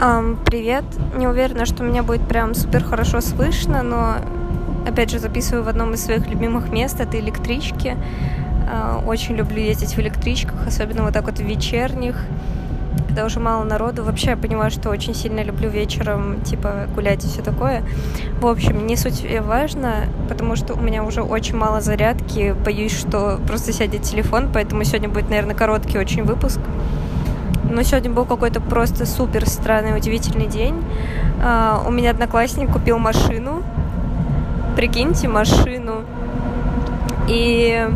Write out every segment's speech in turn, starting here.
Um, привет. Не уверена, что меня будет прям супер хорошо слышно, но опять же записываю в одном из своих любимых мест, это электрички. Uh, очень люблю ездить в электричках, особенно вот так вот в вечерних, когда уже мало народу. Вообще я понимаю, что очень сильно люблю вечером, типа, гулять и все такое. В общем, не суть важно, потому что у меня уже очень мало зарядки. Боюсь, что просто сядет телефон, поэтому сегодня будет, наверное, короткий очень выпуск. Но сегодня был какой-то просто супер странный, удивительный день. Uh, у меня одноклассник купил машину. Прикиньте, машину. И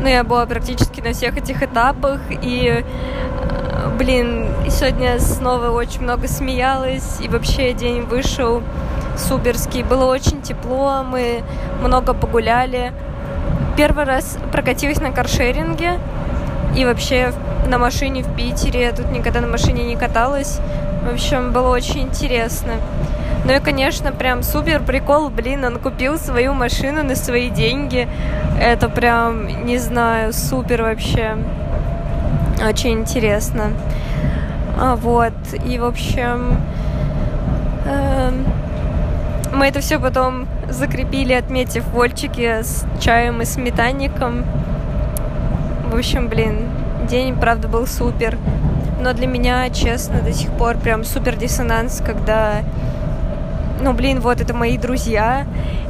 ну, я была практически на всех этих этапах. И, блин, сегодня снова очень много смеялась. И вообще день вышел суперский. Было очень тепло, мы много погуляли. Первый раз прокатилась на каршеринге. И вообще на машине в Питере. Я тут никогда на машине не каталась. В общем, было очень интересно. Ну и, конечно, прям супер прикол, блин, он купил свою машину на свои деньги. Это прям, не знаю, супер вообще. Очень интересно. А, вот, и, в общем, э, мы это все потом закрепили, отметив вольчики с чаем и сметанником. В общем, блин, день, правда, был супер. Но для меня, честно, до сих пор прям супер диссонанс, когда ну, блин, вот это мои друзья,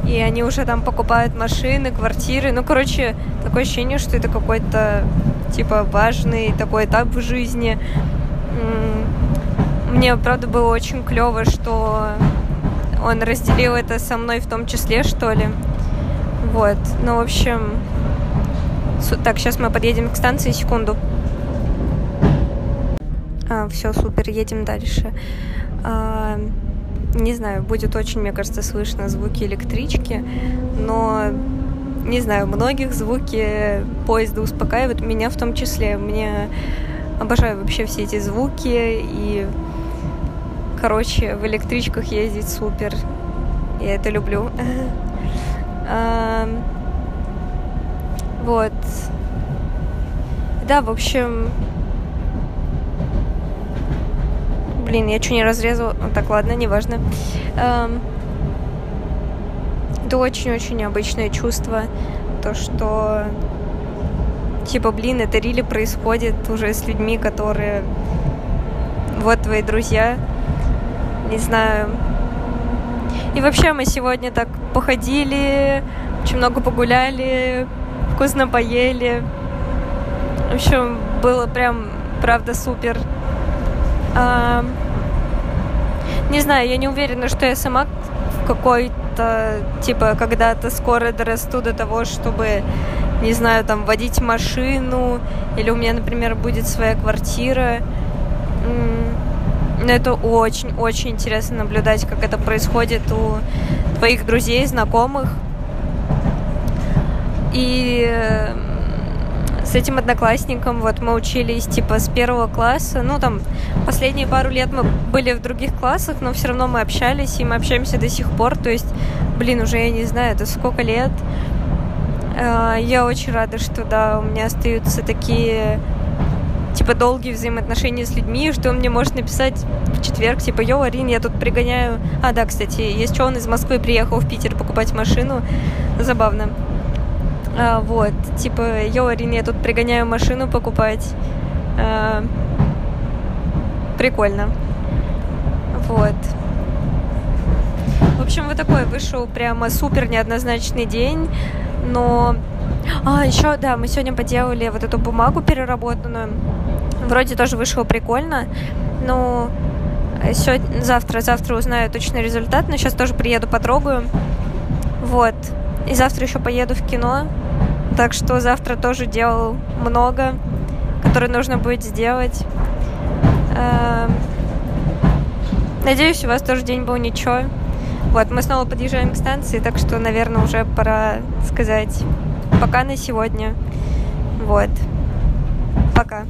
и они уже там покупают машины, квартиры. Ну, короче, такое ощущение, что это какой-то, типа, важный такой этап в жизни. Мне, правда, было очень клево, что он разделил это со мной в том числе, что ли. Вот. Ну, в общем, так, сейчас мы подъедем к станции, секунду. А, все, супер, едем дальше. А, не знаю, будет очень, мне кажется, слышно звуки электрички, но не знаю, многих звуки поезда успокаивают, меня в том числе. Мне обожаю вообще все эти звуки и, короче, в электричках ездить супер. Я это люблю. Вот. Да, в общем... Блин, я что не разрезала? Ну, так, ладно, неважно. Эм... Это очень-очень необычное чувство. То, что... Типа, блин, это рили происходит уже с людьми, которые... Вот твои друзья. Не знаю. И вообще мы сегодня так походили, очень много погуляли, вкусно поели. В общем, было прям, правда, супер. А, не знаю, я не уверена, что я сама в какой-то, типа, когда-то скоро дорасту до того, чтобы, не знаю, там, водить машину, или у меня, например, будет своя квартира. Но это очень-очень интересно наблюдать, как это происходит у твоих друзей, знакомых. И э, с этим одноклассником вот мы учились типа с первого класса. Ну, там, последние пару лет мы были в других классах, но все равно мы общались, и мы общаемся до сих пор. То есть, блин, уже я не знаю, это сколько лет. Э, я очень рада, что, да, у меня остаются такие типа долгие взаимоотношения с людьми, что он мне может написать в четверг, типа, йоу, Арин, я тут пригоняю... А, да, кстати, есть что, он из Москвы приехал в Питер покупать машину. Забавно. А, вот, типа, йоу, Арин, я тут пригоняю машину покупать. А, прикольно. Вот. В общем, вот такой вышел прямо супер неоднозначный день, но... А, еще, да, мы сегодня поделали вот эту бумагу переработанную. Вроде тоже вышло прикольно, но сегодня, завтра, завтра узнаю точный результат, но сейчас тоже приеду, потрогаю. Вот. И завтра еще поеду в кино. Так что завтра тоже делал много, которое нужно будет сделать. Эм, надеюсь, у вас тоже день был ничего. Вот, мы снова подъезжаем к станции, так что, наверное, уже пора сказать пока на сегодня. Вот. Пока.